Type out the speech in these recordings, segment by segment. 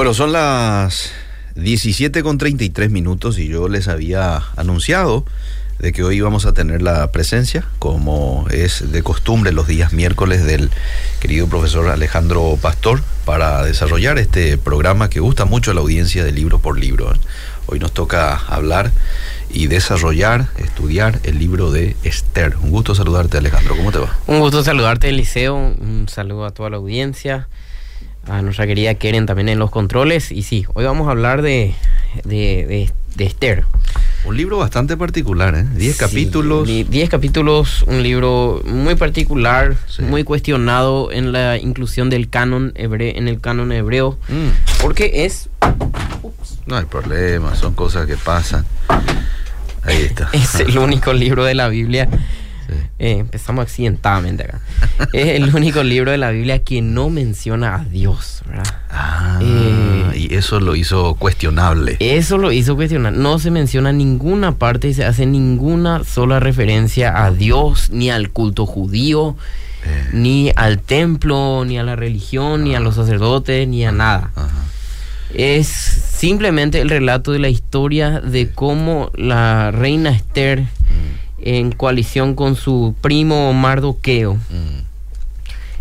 Bueno, son las 17 con 33 minutos y yo les había anunciado de que hoy íbamos a tener la presencia, como es de costumbre los días miércoles del querido profesor Alejandro Pastor, para desarrollar este programa que gusta mucho a la audiencia de libro por libro. Hoy nos toca hablar y desarrollar, estudiar el libro de Esther. Un gusto saludarte Alejandro, ¿cómo te va? Un gusto saludarte Eliseo, un saludo a toda la audiencia, a nuestra querida Keren también en los controles. Y sí, hoy vamos a hablar de, de, de Esther. Un libro bastante particular, ¿eh? Diez Sí, capítulos. di- Diez capítulos, un libro muy particular, Sí. muy cuestionado en la inclusión del canon hebreo, en el canon hebreo, Mm, porque es, no hay problema, son cosas que pasan. Ahí está. es el único libro de la Biblia. Sí. eh, empezamos accidentadamente acá. es el único libro de la Biblia que no menciona a Dios, ¿verdad? Ah, Eh, y eso lo hizo cuestionable. Eso lo hizo cuestionar. No se menciona en ninguna parte y se hace ninguna sola referencia a Dios, ni al culto judío, Eh, ni al templo, ni a la religión, ni a los sacerdotes, ni a nada. ajá. Es simplemente el relato de la historia de cómo la reina Esther, Mm, en coalición con su primo Mardoqueo, mm,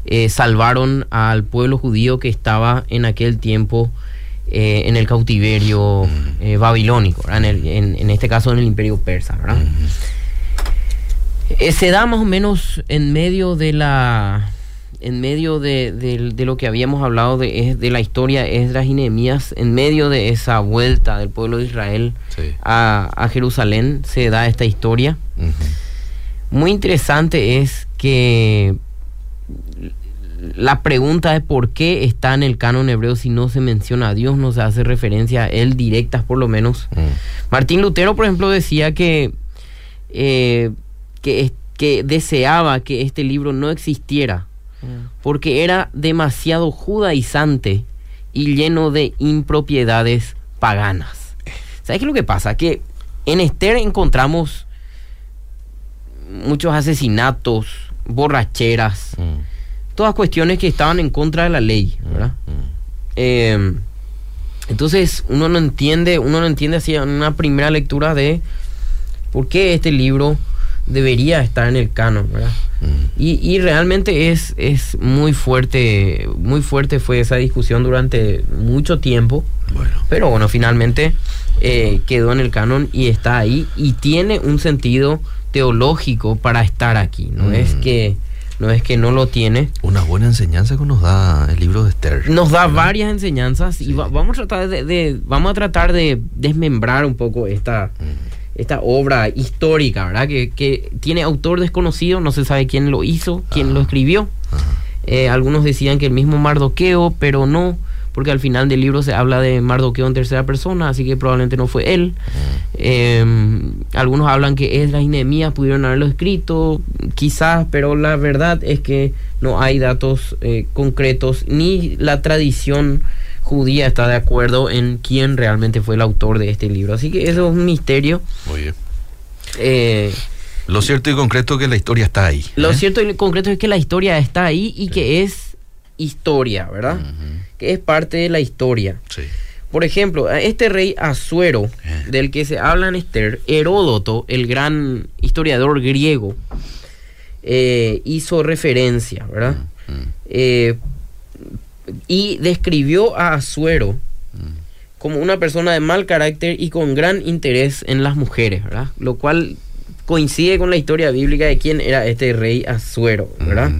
eh, salvaron al pueblo judío que estaba en aquel tiempo eh, en el cautiverio eh, babilónico. En, el- en- en este caso en el imperio persa. ¿verdad? Eh, se da más o menos en medio de la en medio de, de- de lo que habíamos hablado de, es- de la historia de Esdras y Nehemías, en medio de esa vuelta del pueblo de Israel Sí. a, a Jerusalén, se da esta historia. Muy interesante es que la pregunta de por qué está en el canon hebreo si no se menciona a Dios, no se hace referencia a Él directas por lo menos. Mm, Martín Lutero, por ejemplo, decía que, eh, que, es- que deseaba que este libro no existiera porque era demasiado judaizante y lleno de impropiedades paganas. ¿Sabes qué es lo que pasa? Que en Esther encontramos muchos asesinatos, borracheras, mm, todas cuestiones que estaban en contra de la ley, ¿verdad? mm. Eh, entonces uno no entiende, uno no entiende así en una primera lectura de por qué este libro debería estar en el canon, ¿verdad? Mm. Y, y realmente es, es muy fuerte, muy fuerte fue esa discusión durante mucho tiempo, Bueno. pero bueno, finalmente eh, quedó en el canon y está ahí y tiene un sentido teológico para estar aquí, no Mm. es que no es que no lo tiene. Una buena enseñanza que nos da el libro de Esther. Nos da ¿verdad? varias enseñanzas Sí. y va- vamos a tratar de, de- vamos a tratar de desmembrar un poco esta Mm, esta obra histórica, ¿verdad? Que, que tiene autor desconocido, no se sabe quién lo hizo, quién lo escribió. ajá. Eh, algunos decían que el mismo Mardoqueo, pero no, porque al final del libro se habla de Mardoqueo en tercera persona, así que probablemente no fue él. Eh, algunos hablan que Esdras y Nehemías pudieron haberlo escrito, quizás, pero la verdad es que no hay datos eh, concretos, ni la tradición judía está de acuerdo en quién realmente fue el autor de este libro. Así que eso es un misterio. Muy bien. Eh, Lo cierto y concreto es que la historia está ahí. lo ¿eh? cierto y concreto es que la historia está ahí y que es historia, ¿verdad? Que es parte de la historia. Sí. Por ejemplo, este rey Asuero, Eh. del que se habla en Esther, Heródoto, el gran historiador griego, eh, hizo referencia, ¿verdad? Eh, y describió a Asuero mm. como una persona de mal carácter y con gran interés en las mujeres, ¿verdad? Lo cual coincide con la historia bíblica de quién era este rey Asuero, ¿verdad?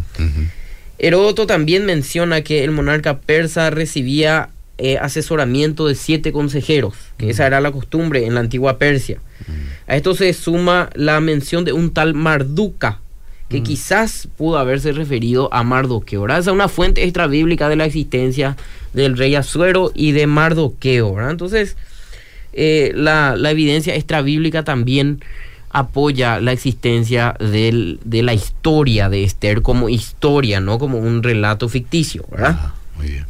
También menciona que el monarca persa recibía eh, asesoramiento de siete consejeros, que esa era la costumbre en la antigua Persia. A esto se suma la mención de un tal Marduca, que quizás pudo haberse referido a Mardoqueo. ¿verdad? Esa es una fuente extra bíblica de la existencia del rey Asuero y de Mardoqueo. ¿verdad? Entonces, eh, la, la evidencia extra bíblica también apoya la existencia del- de la historia de Esther como historia, no como un relato ficticio, ¿verdad? Ajá, muy bien.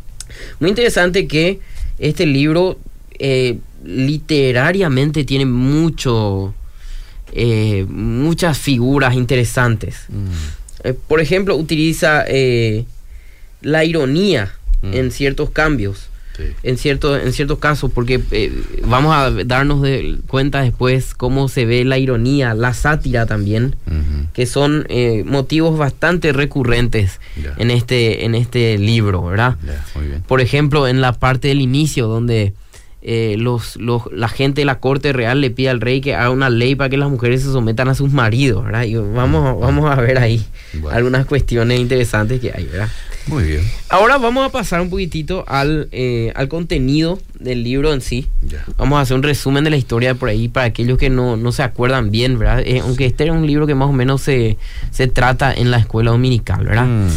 Muy interesante que este libro eh, literariamente tiene mucho, eh, muchas figuras interesantes. Mm, Eh, por ejemplo, utiliza eh, la ironía Mm. en ciertos cambios. en cierto en ciertos casos porque vamos a darnos de cuenta después cómo se ve la ironía la sátira también que son motivos bastante recurrentes en este en este libro verdad por ejemplo en la parte del inicio donde eh, los, los, la gente de la corte real le pide al rey que haga una ley para que las mujeres se sometan a sus maridos, ¿verdad? Y vamos, vamos a ver ahí algunas cuestiones interesantes que hay, ¿verdad? Muy bien. Ahora vamos a pasar un poquitito al, eh, al contenido del libro en sí. Vamos a hacer un resumen de la historia por ahí para aquellos que no, no se acuerdan bien, ¿verdad? Eh, aunque este es un libro que más o menos se, se trata en la escuela dominical, ¿verdad? Mm.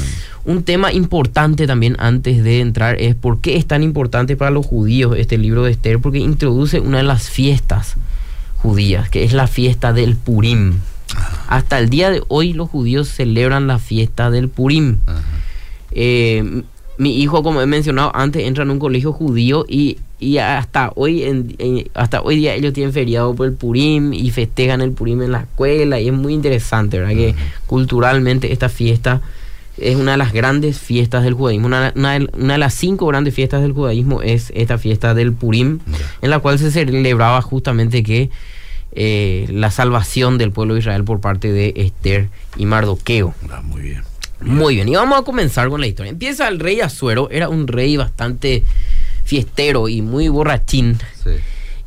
Un tema importante también antes de entrar es por qué es tan importante para los judíos este libro de Esther, porque introduce una de las fiestas judías, que es la fiesta del Purim. Hasta el día de hoy los judíos celebran la fiesta del Purim. Eh, mi hijo, como he mencionado antes, entra en un colegio judío y, hasta hoy en, hasta hoy día ellos tienen feriado por el Purim y festejan el Purim en la escuela y es muy interesante, ¿verdad? Que culturalmente esta fiesta es una de las grandes fiestas del judaísmo. Una, de las cinco grandes fiestas del judaísmo es esta fiesta del Purim, en la cual se celebraba justamente que eh, la salvación del pueblo de Israel por parte de Esther y Mardoqueo. Ah, muy bien. Muy bien, y vamos a comenzar con la historia. Empieza el rey Azuero, era un rey bastante fiestero y muy borrachín. Sí.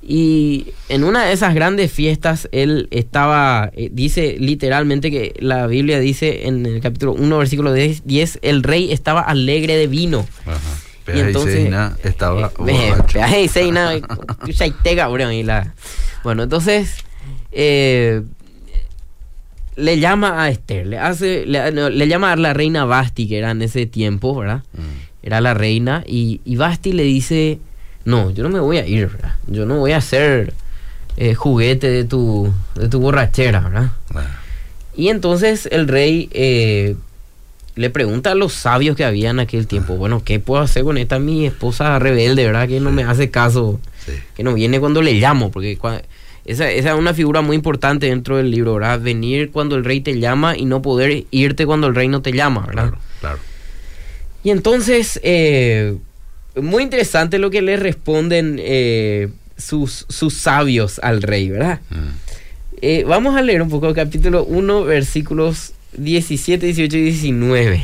Y en una de esas grandes fiestas, él estaba, eh, dice literalmente que la Biblia dice en el capítulo 1, versículo 10, el rey estaba alegre de vino. Ajá. y entonces estaba bueno, entonces eh, le llama a Esther, le hace, le, llama a la reina Basti, que era en ese tiempo, ¿verdad? Mm. Era la reina, y, y Basti le dice no, yo no me voy a ir, ¿verdad? Yo no voy a ser eh, juguete de tu, de tu borrachera, ¿verdad? Y entonces el rey eh, le pregunta a los sabios que había en aquel tiempo, bueno, ¿qué puedo hacer con esta mi esposa rebelde, ¿verdad? Que no me hace caso, que no viene cuando le llamo, porque esa, esa, es una figura muy importante dentro del libro, ¿verdad? Venir cuando el rey te llama y no poder irte cuando el rey no te llama, ¿verdad? Claro, claro. Y entonces... Eh, muy interesante lo que le responden eh, sus, sus sabios al rey, ¿verdad? Mm. Eh, vamos a leer un poco el capítulo 1, versículos 17, 18 y 19.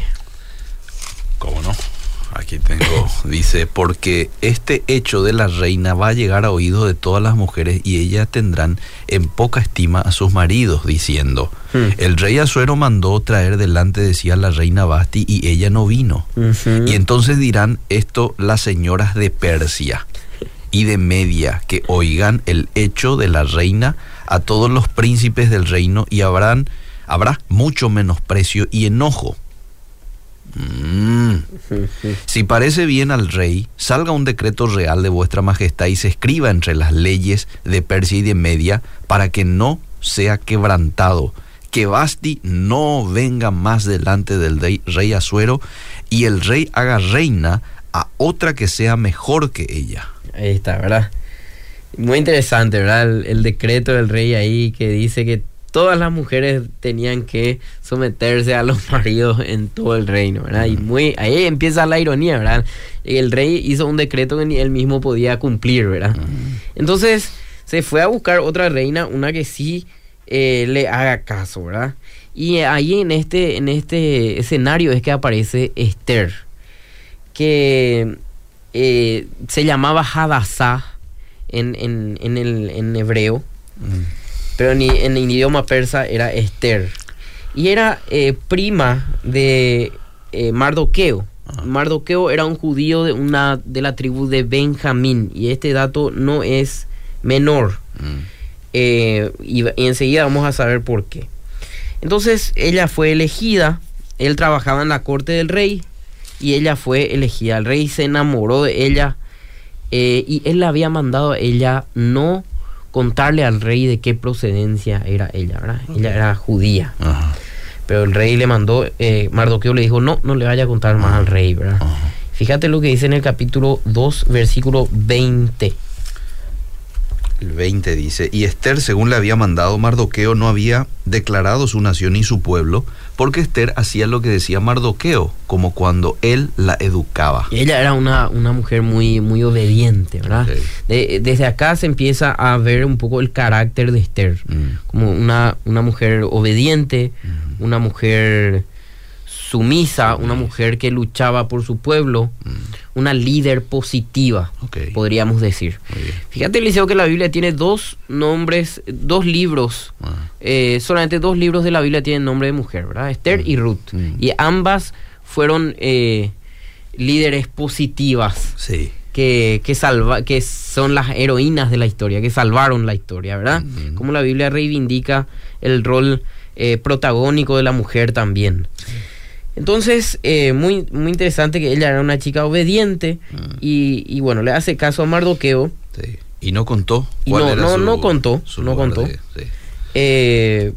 Dice, porque este hecho de la reina va a llegar a oídos de todas las mujeres y ellas tendrán en poca estima a sus maridos, diciendo, hmm. el rey Azuero mandó traer delante de sí a la reina Basti y ella no vino. Y entonces dirán esto las señoras de Persia y de Media, que oigan el hecho de la reina a todos los príncipes del reino y habrán, habrá mucho menosprecio y enojo Mm. Si parece bien al rey, salga un decreto real de vuestra majestad y se escriba entre las leyes de Persia y de Media para que no sea quebrantado, que Basti no venga más delante del rey, Azuero y el rey haga reina a otra que sea mejor que ella. Ahí está, ¿verdad? Muy interesante, ¿verdad? El decreto del rey ahí que dice que todas las mujeres tenían que someterse a los maridos en todo el reino, ¿verdad? Y muy, ahí empieza la ironía, ¿verdad? El rey hizo un decreto que ni él mismo podía cumplir, ¿verdad? Entonces se fue a buscar otra reina, una que sí eh, le haga caso, ¿verdad? Y ahí en este, en este escenario es que aparece Esther, que eh, se llamaba Hadassah en, en, el, en hebreo pero ni, en el idioma persa era Esther. Y era eh, prima de eh, Mardoqueo. Mardoqueo era un judío de, una, de la tribu de Benjamín. Y este dato no es menor. Mm. Eh, y, enseguida vamos a saber por qué. Entonces ella fue elegida. Él trabajaba en la corte del rey. Y ella fue elegida. El rey se enamoró de ella. y él la había mandado a ella no contarle al rey de qué procedencia era ella, ¿verdad? Ella era judía. Pero el rey le mandó, eh, Mardoqueo le dijo, no, no le vaya a contar más al rey, ¿verdad? Fíjate lo que dice en el capítulo 2, versículo 20. El 20 dice, y Esther, según le había mandado Mardoqueo, no había declarado su nación y su pueblo, porque Esther hacía lo que decía Mardoqueo, como cuando él la educaba. Y ella era una, una mujer muy, muy obediente, ¿verdad? De- desde acá se empieza a ver un poco el carácter de Esther, Mm. como una, una mujer obediente, una mujer sumisa, una mujer que luchaba por su pueblo, una líder positiva, podríamos decir. Fíjate, Eliseo, que la Biblia tiene dos nombres, dos libros, Ah. eh, solamente dos libros de la Biblia tienen nombre de mujer, ¿verdad? Esther y Ruth. Mm. Y ambas fueron eh, líderes positivas Sí. que, que, salva, que son las heroínas de la historia, que salvaron la historia, ¿verdad? Como la Biblia reivindica el rol eh, protagónico de la mujer también. Entonces, eh, muy, muy interesante que ella era una chica obediente Mm. y, y bueno, le hace caso a Mardoqueo. Sí. Y no contó. Y no- era no- su- no contó, su no contó. de- sí. Eh,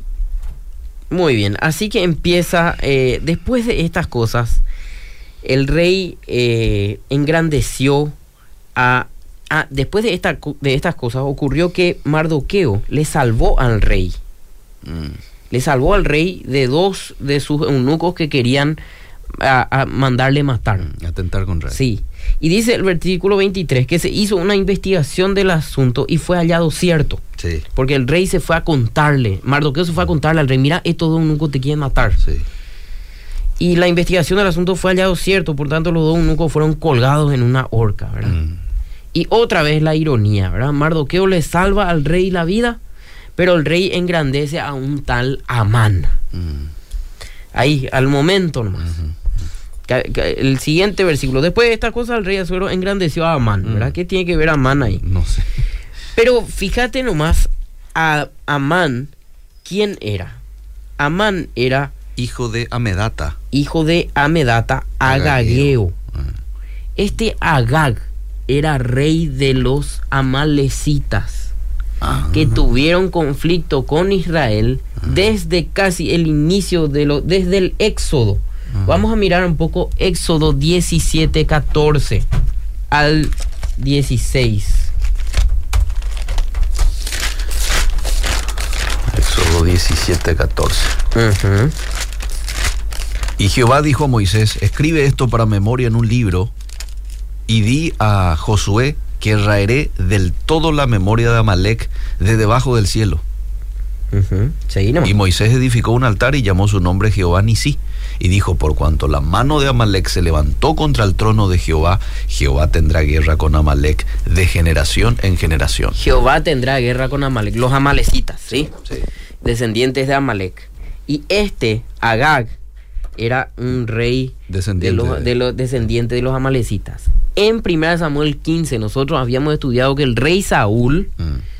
muy bien, así que empieza, eh, después de estas cosas, el rey eh, engrandeció a... a- después de, esta, de estas cosas ocurrió que Mardoqueo le salvó al rey. Mm. Le salvó al rey de dos de sus eunucos que querían a- a mandarle matar. Atentar contra él. Sí. Y dice el versículo 23 que se hizo una investigación del asunto y fue hallado cierto. Sí. Porque el rey se fue a contarle, Mardoqueo se fue a contarle al rey, mira, estos dos eunucos te quieren matar. Sí. Y la investigación del asunto fue hallado cierto, por tanto los dos eunucos fueron colgados en una horca, ¿verdad? Mm. Y otra vez la ironía, ¿verdad? Mardoqueo le salva al rey la vida, pero el rey engrandece a un tal Amán. Mm. Ahí, al momento nomás. El siguiente versículo. Después de esta cosa, el rey Azuero engrandeció a Amán, ¿verdad? Mm. ¿Qué tiene que ver Amán ahí? No sé. Pero fíjate nomás, a Amán, ¿quién era? Amán era Hijo de Amedata. hijo de Amedata Agageo. Ah. Este Agag era rey de los amalecitas Ah. que tuvieron conflicto con Israel desde casi el inicio de lo desde el Éxodo. Ajá. Vamos a mirar un poco Éxodo 17 14 al 16. Éxodo 17, 14. Ujú. Y Jehová dijo a Moisés, escribe esto para memoria en un libro y di a Josué que raeré del todo la memoria de Amalek de debajo del cielo. Y Moisés edificó un altar y llamó su nombre Jehová Nisí. Y dijo, por cuanto la mano de Amalek se levantó contra el trono de Jehová, Jehová tendrá guerra con Amalek de generación en generación. Jehová tendrá guerra con Amalek, los amalecitas, ¿sí? Sí. Descendientes de Amalek. Y este, Agag, era un rey de Descendiente los, de los descendientes de los amalecitas. En 1 Samuel 15 nosotros habíamos estudiado que el rey Saúl, Mm.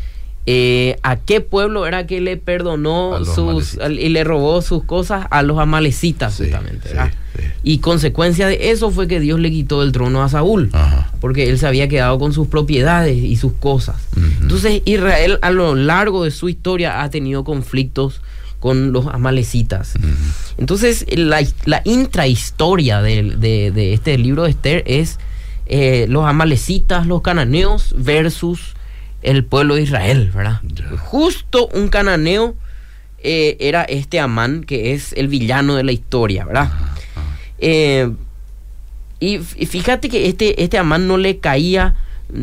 Eh, ¿a qué pueblo era que le perdonó sus al- y le robó sus cosas? A los amalecitas, Sí, justamente. sí, ¿verdad? sí. Y consecuencia de eso fue que Dios le quitó el trono a Saúl Ajá. porque él se había quedado con sus propiedades y sus cosas. Entonces Israel a lo largo de su historia ha tenido conflictos con los amalecitas. Entonces la, la intrahistoria del- de, de este libro de Esther es eh, los amalecitas, los cananeos versus el pueblo de Israel, ¿verdad? Justo un cananeo eh, era este Amán, que es el villano de la historia, ¿verdad? Eh, y fíjate que este, este Amán no le caía,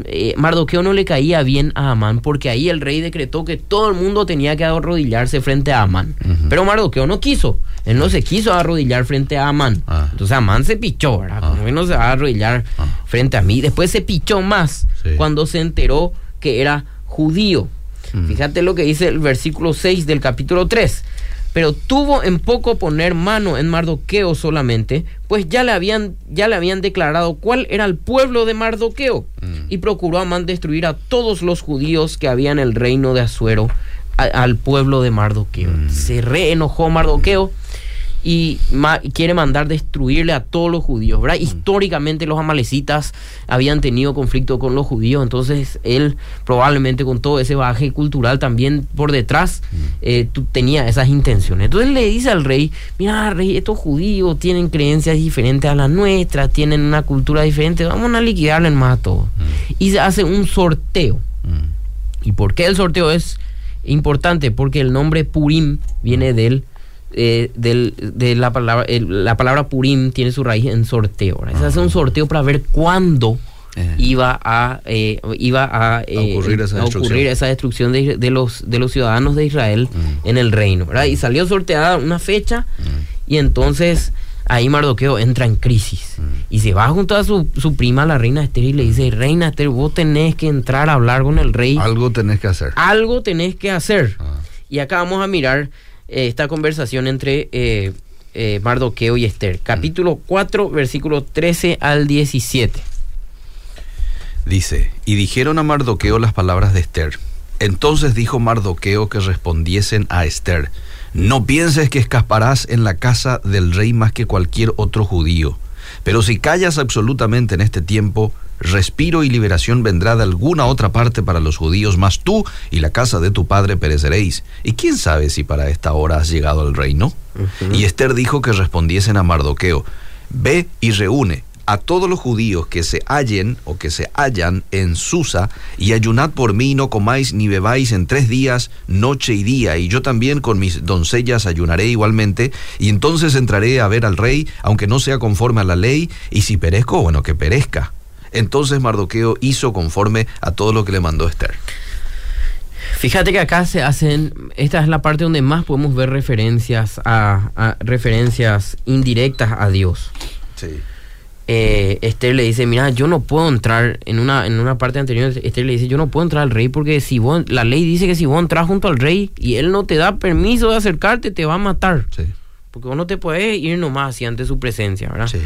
eh, Mardoqueo no le caía bien a Amán, porque ahí el rey decretó que todo el mundo tenía que arrodillarse frente a Amán. Pero Mardoqueo no quiso, él no se quiso arrodillar frente a Amán. Ah. Entonces Amán se pichó, ¿verdad? Ah. Como que no se va a arrodillar Ah. frente a mí. Después se pichó más Sí. cuando se enteró que era judío. Mm. Fíjate lo que dice el versículo 6 del capítulo 3. Pero tuvo en poco poner mano en Mardoqueo solamente, pues ya le habían, ya le habían declarado cuál era el pueblo de Mardoqueo. Mm. Y procuró Amán destruir a todos los judíos que había en el reino de Asuero, a- al pueblo de Mardoqueo. Mm. Se reenojó Mardoqueo y ma- quiere mandar destruirle a todos los judíos, ¿verdad? Históricamente los amalecitas habían tenido conflicto con los judíos, entonces él probablemente con todo ese bagaje cultural también por detrás eh, tú- tenía esas intenciones. Entonces le dice al rey, mira rey, estos judíos tienen creencias diferentes a las nuestras, tienen una cultura diferente, vamos a liquidarles más a todos. Y se hace un sorteo Mm. ¿Y por qué el sorteo es importante? Porque el nombre Purim viene del, eh, del de la palabra, el- la palabra Purim tiene su raíz en sorteo. ¿verdad? Se hace un sorteo para ver cuándo Eh. iba a eh, iba a, eh, ocurrir esa a ocurrir destrucción. esa destrucción de, de los de los ciudadanos de Israel Mm. en el reino, ¿verdad? Y salió sorteada una fecha y entonces ahí Mardoqueo entra en crisis Mm. y se va junto a su, su prima la reina Esther y le dice, reina Esther, vos tenés que entrar a hablar con el rey, Algo tenés que hacer. algo tenés que hacer. Ah. Y acá vamos a mirar esta conversación entre eh, eh, Mardoqueo y Esther. Capítulo 4, versículo 13 al 17. Dice, y dijeron a Mardoqueo las palabras de Esther. Entonces dijo Mardoqueo que respondiesen a Esther, no pienses que escaparás en la casa del rey más que cualquier otro judío, pero si callas absolutamente en este tiempo, respiro y liberación vendrá de alguna otra parte para los judíos, mas tú y la casa de tu padre pereceréis. Y quién sabe si para esta hora has llegado al reino. Y Esther dijo que respondiesen a Mardoqueo, ve y reúne a todos los judíos que se hallen o que se hallan en Susa, y ayunad por mí, no comáis ni bebáis en tres días, noche y día, y yo también con mis doncellas ayunaré igualmente, y entonces entraré a ver al rey, aunque no sea conforme a la ley, y si perezco, bueno, que perezca. Entonces Mardoqueo hizo conforme a todo lo que le mandó Esther. Fíjate que acá se hacen, esta es la parte donde más podemos ver referencias a, a- referencias indirectas a Dios. Sí. eh, Esther le dice, mira, yo no puedo entrar, en una, en una parte anterior, Esther le dice, yo no puedo entrar al rey porque si vos, la ley dice que si vos entras junto al rey y él no te da permiso de acercarte, te va a matar. Sí. Porque vos no te puedes ir nomás así ante su presencia, ¿verdad? Sí.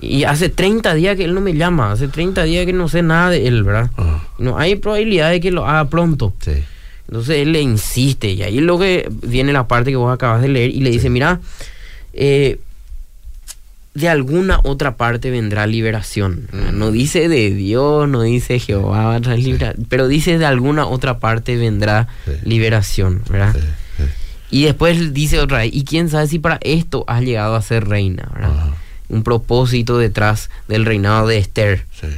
Y hace 30 días que él no me llama, hace 30 días que no sé nada de él, ¿verdad? Ah, No hay probabilidad de que lo haga pronto. sí. Entonces él le insiste y ahí es lo que viene la parte que vos acabas de leer y le dice, mira, eh, de alguna otra parte vendrá liberación. Mm. No dice de Dios, no dice Jehová va a pero dice de alguna otra parte vendrá Sí. liberación, ¿verdad? Sí. Y después dice otra vez, y quién sabe si para esto has llegado a ser reina, ¿verdad? Ajá. Un propósito detrás del reinado de Esther. Sí.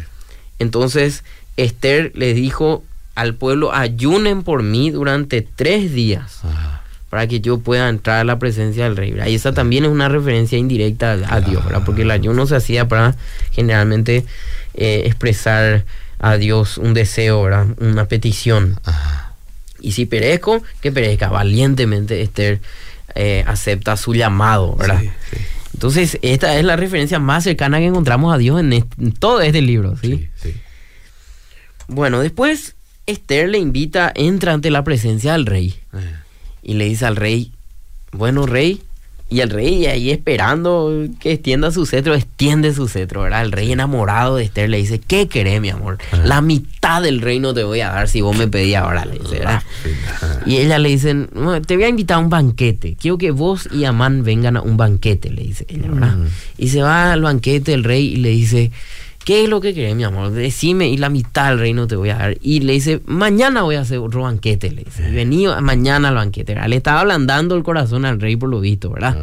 Entonces Esther le dijo al pueblo, ayunen por mí durante tres días Ah, para que yo pueda entrar a la presencia del rey. ¿verdad? Y esa también es una referencia indirecta a, a Dios, ¿verdad? porque el ayuno se hacía para generalmente eh, expresar a Dios un deseo, ¿verdad? una petición. ajá. Y si perezco, que perezca. Valientemente Esther eh, acepta su llamado, ¿verdad? Sí, sí. Entonces, esta es la referencia más cercana que encontramos a Dios en, todo este libro, ¿sí? Sí, sí. Bueno, después Esther le invita, entra ante la presencia del rey Eh, y le dice al rey, bueno rey, y el rey ahí esperando que extienda su cetro, extiende su cetro, ¿verdad? El rey enamorado de Esther le dice, ¿qué querés, mi amor? Ajá. La mitad del reino te voy a dar si vos me pedís ahora, le dice, ¿verdad? ajá. Y ella le dice, "No, te voy a invitar a un banquete. Quiero que vos y Amán vengan a un banquete, le dice ella, ¿verdad? Mm. Y se va al banquete el rey y le dice, ¿qué es lo que querés, mi amor? Decime y la mitad del reino te voy a dar. Y le dice, mañana voy a hacer otro banquete, le dice. Y vení mañana al banquete, ¿verdad? Le estaba ablandando el corazón al rey por lo visto, ¿verdad?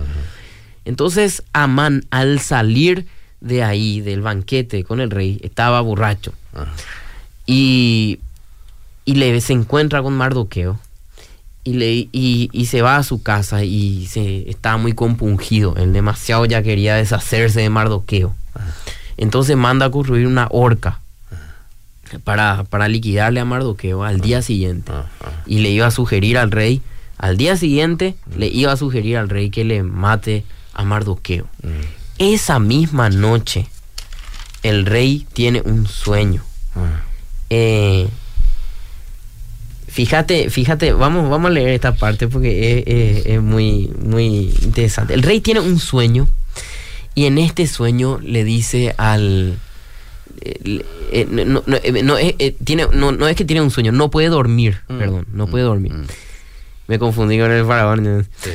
Entonces Amán, al salir de ahí, del banquete con el rey, estaba borracho. Y, y le, se encuentra con Mardoqueo y, le, y, y se va a su casa y se está muy compungido. Él demasiado ya quería deshacerse de Mardoqueo. Entonces manda a construir una horca para, para liquidarle a Mardoqueo al día siguiente. Ajá. Y le iba a sugerir al rey, al día siguiente le iba a sugerir al rey que le mate a Mardoqueo. Mm. Esa misma noche el rey tiene un sueño. Ah, Eh, fíjate, fíjate, vamos, vamos a leer esta parte porque es, es- es muy, muy interesante. El rey tiene un sueño y en este sueño le dice al... eh, eh, no, no, eh, no, eh, tiene, no, no es que tiene un sueño, no puede dormir, Mm, perdón, no mm, puede dormir. mm. Me confundí con el faraón. Sí.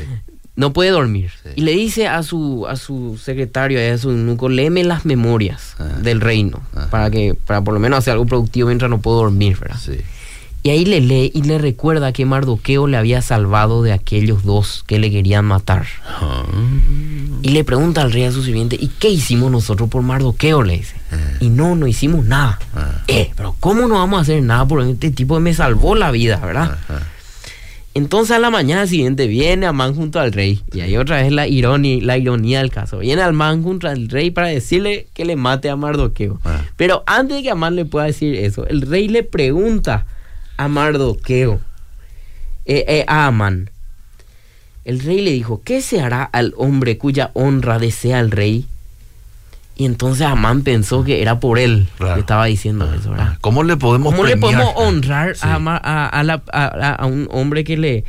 No puede dormir. Sí. Y le dice a su, a su secretario, a su eunuco, léeme las memorias Ah. del reino, Ajá. para que, para por lo menos hacer algo productivo mientras no puedo dormir, ¿verdad? Sí. Y ahí le lee y le recuerda que Mardoqueo le había salvado de aquellos dos que le querían matar. Ah. Y le pregunta al rey a su sirviente, ¿y qué hicimos nosotros por Mardoqueo? Le dice. Y no, no hicimos nada. Ah. Eh, pero ¿cómo no vamos a hacer nada por este tipo me salvó la vida, verdad? Ajá. Entonces a la mañana siguiente viene Amán junto al rey. Y ahí otra vez la ironía, la ironía del caso. Viene Amán junto al rey para decirle que le mate a Mardoqueo. Ah. Pero antes de que Amán le pueda decir eso, el rey le pregunta a Mardoqueo, eh, eh, a Amán. El rey le dijo, ¿qué se hará al hombre cuya honra desea el rey? Y entonces Amán pensó que era por él Claro. que estaba diciendo eso, ¿verdad? ¿Cómo le podemos ¿Cómo le podemos honrar Sí. a, a- a la- a- a- a un hombre que le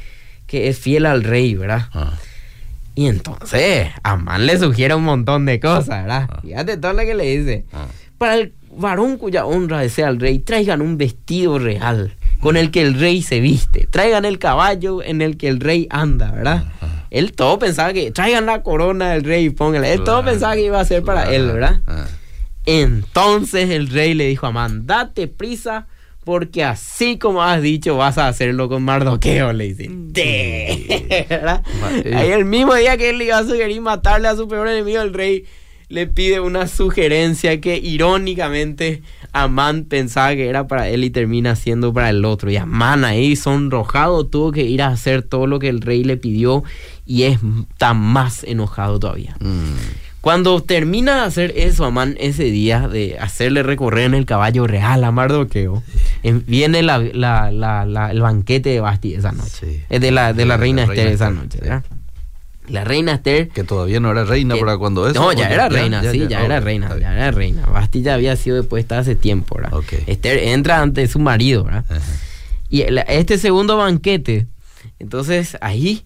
que es fiel al rey, verdad? Ah, Y entonces Amán le sugiere un montón de cosas, ¿verdad? Ah. Fíjate todo lo que le dice. ah. Para el varón cuya honra desea el rey, traigan un vestido real con el que el rey se viste. Traigan el caballo en el que el rey anda, ¿verdad? Él todo pensaba que traigan la corona del rey y póngale. Él todo pensaba que iba a ser para él. ¿verdad? Ah. Entonces el rey le dijo a Amán, date prisa, porque así como has dicho, vas a hacerlo con Mardoqueo, le dice. De- ¿Verdad? Ma- Ahí el mismo día que él le iba a sugerir matarle a su peor enemigo, el rey le pide una sugerencia que irónicamente Amán pensaba que era para él y termina siendo para el otro. Y Amán ahí sonrojado tuvo que ir a hacer todo lo que el rey le pidió y es- está más enojado todavía. Mm. Cuando termina de hacer eso, Amán, ese día, de hacerle recorrer en el caballo real a Mardoqueo, viene la- la- la- el banquete de Basti esa noche. Sí. Es de la, de la reina la Esther reina esa noche. ¿verdad? La reina Esther. Que todavía no era reina que- para cuando eso. No, ¿o ya era Ya, reina, ya, sí, ya. era reina, ya era reina. Basti ya había sido depuesta hace tiempo, ¿verdad? Esther entra ante su marido, ¿verdad? Ajá. Y este segundo banquete, entonces ahí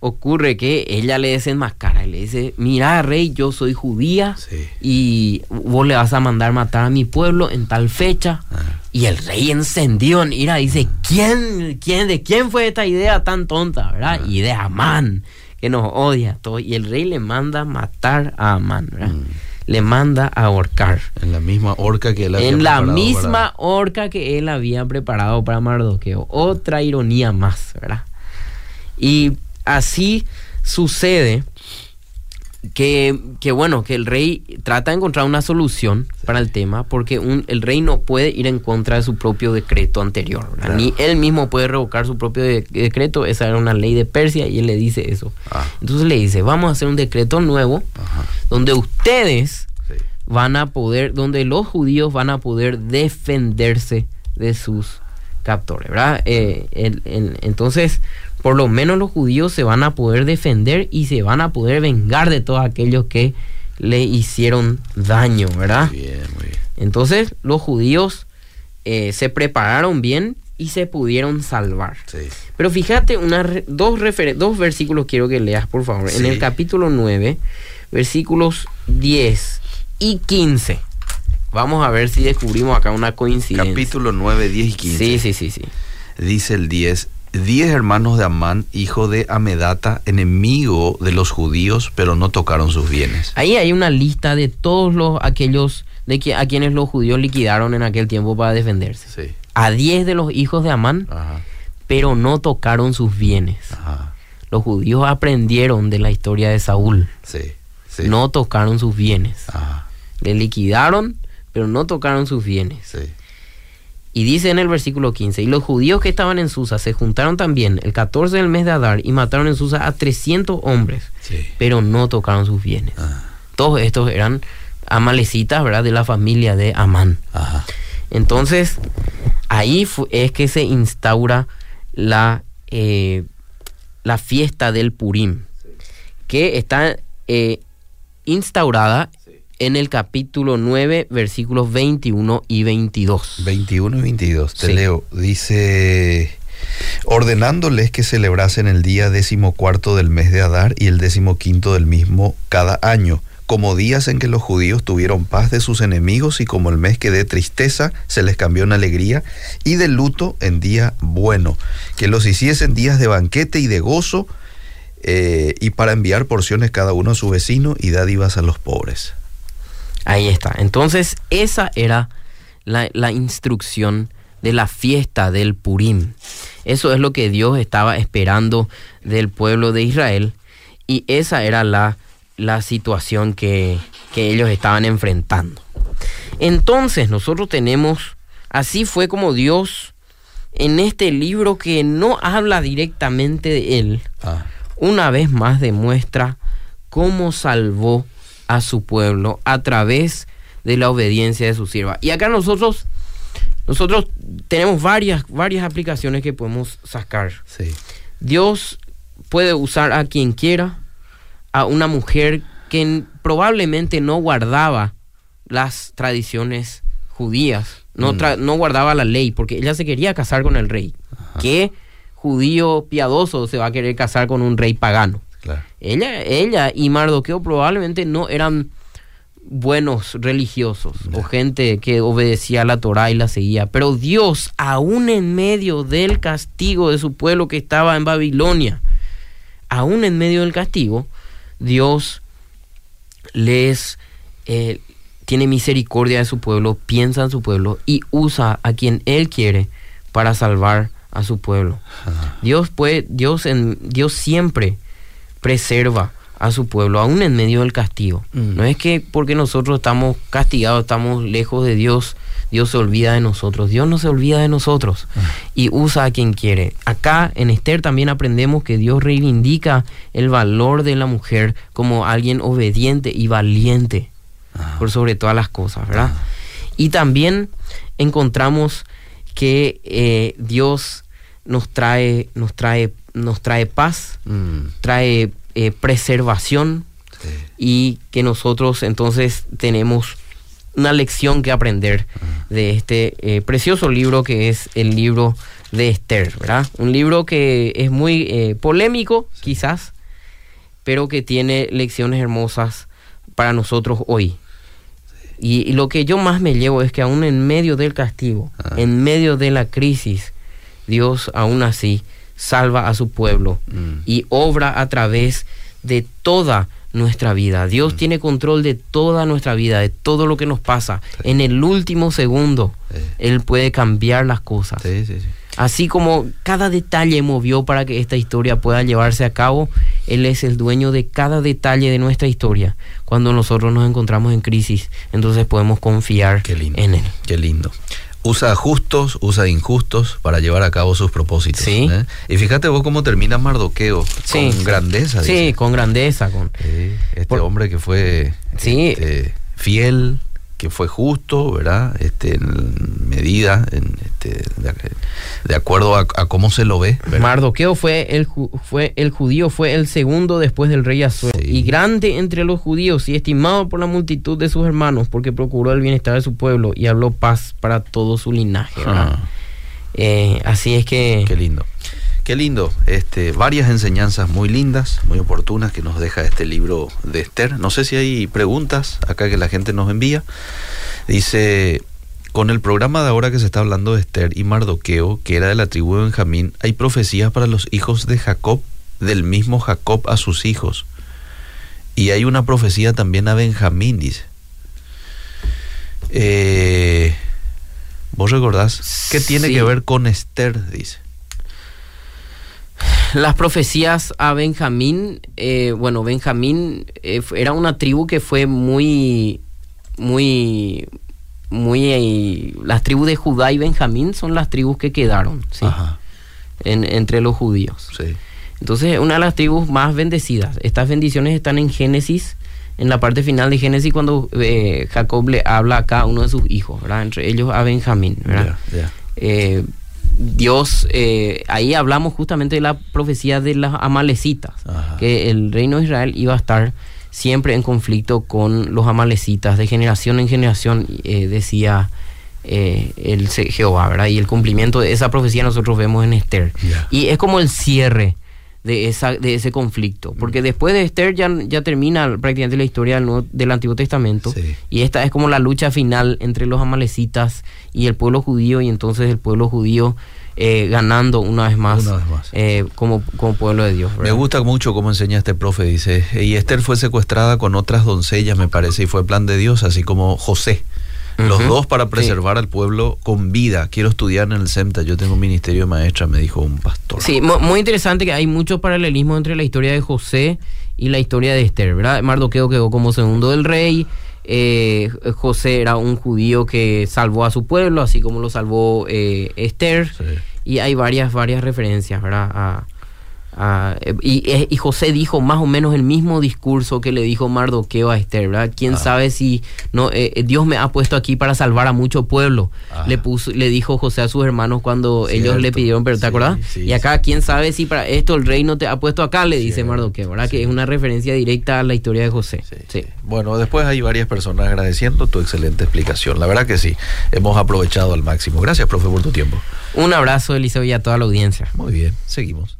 ocurre que ella le desenmascara y le dice, mira rey, yo soy judía Sí. y vos le vas a mandar matar a mi pueblo en tal fecha. Ah. Y el rey encendido en ira dice, ¿quién, quién, de quién fue esta idea tan tonta, verdad? Ah. Y de Amán, que nos odia todo. Y el rey le manda matar a Amán. Mm. Le manda a ahorcar. En la misma horca que él había En la preparado misma para- horca que él había preparado para Mardoqueo. Otra ironía más, ¿verdad? Y así sucede que, que, bueno, que el rey trata de encontrar una solución para el tema porque un- el rey no puede ir en contra de su propio decreto anterior. Ni él mismo puede revocar su propio de- decreto. Esa era una ley de Persia y él le dice eso. Ah, Entonces le dice, vamos a hacer un decreto nuevo ajá. donde ustedes Sí. van a poder, donde los judíos van a poder defenderse de sus captores, ¿verdad? Eh, el- el- entonces, por lo menos los judíos se van a poder defender y se van a poder vengar de todos aquellos que le hicieron daño, ¿verdad? Muy bien, muy bien. Entonces, los judíos eh, se prepararon bien y se pudieron salvar. Sí. Pero fíjate, una dos, refer- dos versículos quiero que leas, por favor. En el capítulo 9, versículos 10 y 15. Vamos a ver si descubrimos acá una coincidencia. Capítulo 9, 10 y 15. Sí, sí, sí, sí. Dice el 10. Diez hermanos de Amán, hijo de Amedata, enemigo de los judíos, pero no tocaron sus bienes. Ahí hay una lista de todos los aquellos de que, a quienes los judíos liquidaron en aquel tiempo para defenderse. Sí. A 10 de los hijos de Amán, Ajá. pero no tocaron sus bienes. Ajá. Los judíos aprendieron de la historia de Saúl. Sí. sí. No tocaron sus bienes. Ajá. Le liquidaron, pero no tocaron sus bienes. Sí. Y dice en el versículo 15, y los judíos que estaban en Susa se juntaron también el 14 del mes de Adar y mataron en Susa a 300 hombres, Sí. pero no tocaron sus bienes. Ah, Todos estos eran amalecitas, ¿verdad? De la familia de Amán. Ajá. Entonces, ahí es que se instaura la, eh, la fiesta del Purim, que está eh, instaurada en el capítulo 9, versículos 21 y 22. 21 y 22, te Sí. leo. Dice, ordenándoles que celebrasen el día decimocuarto del mes de Adar y el decimoquinto del mismo cada año, como días en que los judíos tuvieron paz de sus enemigos y como el mes que de tristeza se les cambió en alegría y de luto en día bueno, que los hiciesen días de banquete y de gozo eh, y para enviar porciones cada uno a su vecino y dádivas a los pobres. Ahí está. Entonces, esa era la, la instrucción de la fiesta del Purim. Eso es lo que Dios estaba esperando del pueblo de Israel y esa era la, la situación que, que ellos estaban enfrentando. Entonces nosotros tenemos, así fue como Dios en este libro que no habla directamente de él, Ah, una vez más demuestra cómo salvó a su pueblo a través de la obediencia de su sierva. Y acá nosotros, nosotros tenemos varias, varias aplicaciones que podemos sacar. sí. Dios puede usar a quien quiera, a una mujer que probablemente no guardaba las tradiciones judías, no, Mm. tra- no guardaba la ley, porque ella se quería casar con el rey. ¿Qué judío piadoso se va a querer casar con un rey pagano? Ella, ella y Mardoqueo probablemente no eran buenos religiosos o gente que obedecía la Torah y la seguía, pero Dios, aún en medio del castigo de su pueblo que estaba en Babilonia, aún en medio del castigo, Dios les eh, tiene misericordia de su pueblo, piensa en su pueblo y usa a quien Él quiere para salvar a su pueblo. Ah, Dios puede, Dios en, Dios siempre preserva a su pueblo, aún en medio del castigo. Mm. No es que porque nosotros estamos castigados, estamos lejos de Dios, Dios se olvida de nosotros. Dios no se olvida de nosotros y usa a quien quiere. Acá en Esther también aprendemos que Dios reivindica el valor de la mujer como alguien obediente y valiente ah, por sobre todas las cosas, ¿verdad? Y también encontramos que eh, Dios nos trae, nos trae, nos trae paz, mm, trae eh, preservación sí. y que nosotros entonces tenemos una lección que aprender de este eh, precioso libro que es el libro de Esther, ¿verdad? Un libro que es muy eh, polémico, quizás, pero que tiene lecciones hermosas para nosotros hoy. Y, y lo que yo más me llevo es que aún en medio del castigo, Ah. en medio de la crisis, Dios aún así salva a su pueblo Mm. y obra a través de toda nuestra vida. Dios tiene control de toda nuestra vida, de todo lo que nos pasa. Sí. En el último segundo, Sí. Él puede cambiar las cosas. Sí, sí, sí. Así como cada detalle movió para que esta historia pueda llevarse a cabo, Él es el dueño de cada detalle de nuestra historia. Cuando nosotros nos encontramos en crisis, entonces podemos confiar Qué lindo. en Él. Qué lindo. Usa justos, usa injustos para llevar a cabo sus propósitos. Sí. ¿eh? Y fíjate vos cómo termina Mardoqueo. Sí. Con grandeza. Sí, dice. con grandeza, con... Sí, este Por- hombre que fue Sí. este, fiel, que fue justo, ¿verdad? Este, en medida, en, este, de, de acuerdo a, a cómo se lo ve. ¿verdad? Mardoqueo fue el, fue el judío, fue el segundo después del rey Asuero, Sí. y grande entre los judíos y estimado por la multitud de sus hermanos, porque procuró el bienestar de su pueblo y habló paz para todo su linaje. Ah, Eh, así es que qué lindo. Qué lindo. Este, varias enseñanzas muy lindas, muy oportunas que nos deja este libro de Esther. No sé si hay preguntas acá que la gente nos envía. Dice, con el programa de ahora que se está hablando de Esther y Mardoqueo, que era de la tribu de Benjamín, hay profecías para los hijos de Jacob, del mismo Jacob a sus hijos. Y hay una profecía también a Benjamín, dice. Eh, ¿Vos recordás? ¿Qué tiene Sí. que ver con Esther? Dice. las profecías a Benjamín, eh, bueno, Benjamín eh, era una tribu que fue muy, muy, muy, eh, las tribus de Judá y Benjamín son las tribus que quedaron, ¿sí? Ajá, En- entre los judíos. sí. Entonces, una de las tribus más bendecidas. Estas bendiciones están en Génesis, en la parte final de Génesis, cuando eh, Jacob le habla a cada uno de sus hijos, ¿verdad? Entre ellos a Benjamín, ¿verdad? Eh, Dios, eh, ahí hablamos justamente de la profecía de las amalecitas, Ajá. que el reino de Israel iba a estar siempre en conflicto con los amalecitas, de generación en generación, eh, decía eh, el Jehová, ¿verdad? Y el cumplimiento de esa profecía nosotros vemos en Esther. Y es como el cierre de, esa, de ese conflicto, porque Mm. después de Esther ya, ya termina prácticamente la historia del, Nuevo- del Antiguo Testamento, Sí. y esta es como la lucha final entre los amalecitas y el pueblo judío, y entonces el pueblo judío eh, ganando una vez más, Una vez más. eh, como, como pueblo de Dios. Me gusta mucho cómo enseña este profe, dice, y Esther fue secuestrada con otras doncellas, me parece, y fue plan de Dios, así como José. Los dos para Sí. preservar al pueblo con vida. Quiero estudiar en el SEMTA, yo tengo un ministerio de maestra, me dijo un pastor. Sí, mu- muy interesante que hay mucho paralelismo entre la historia de José y la historia de Esther, ¿verdad? Mardoqueo quedó como segundo del rey, eh, José era un judío que salvó a su pueblo, así como lo salvó eh, Esther. Sí. Y hay varias, varias referencias, ¿verdad? A- a- eh, y, y José dijo más o menos el mismo discurso que le dijo Mardoqueo a Esther, ¿verdad? ¿Quién Ah. sabe si no eh, eh, Dios me ha puesto aquí para salvar a mucho pueblo? Ah. Le puso, le dijo José a sus hermanos cuando ellos le pidieron, pero ¿te Sí, acordás? sí, y acá, ¿quién sabe si para esto el rey no te ha puesto acá? Le dice. Mardoqueo, ¿verdad? Sí. Que es una referencia directa a la historia de José. Bueno, después hay varias personas agradeciendo tu excelente explicación. La verdad que sí, hemos aprovechado al máximo. Gracias, profe, por tu tiempo. Un abrazo, Eliseo, y a toda la audiencia. Muy bien, seguimos.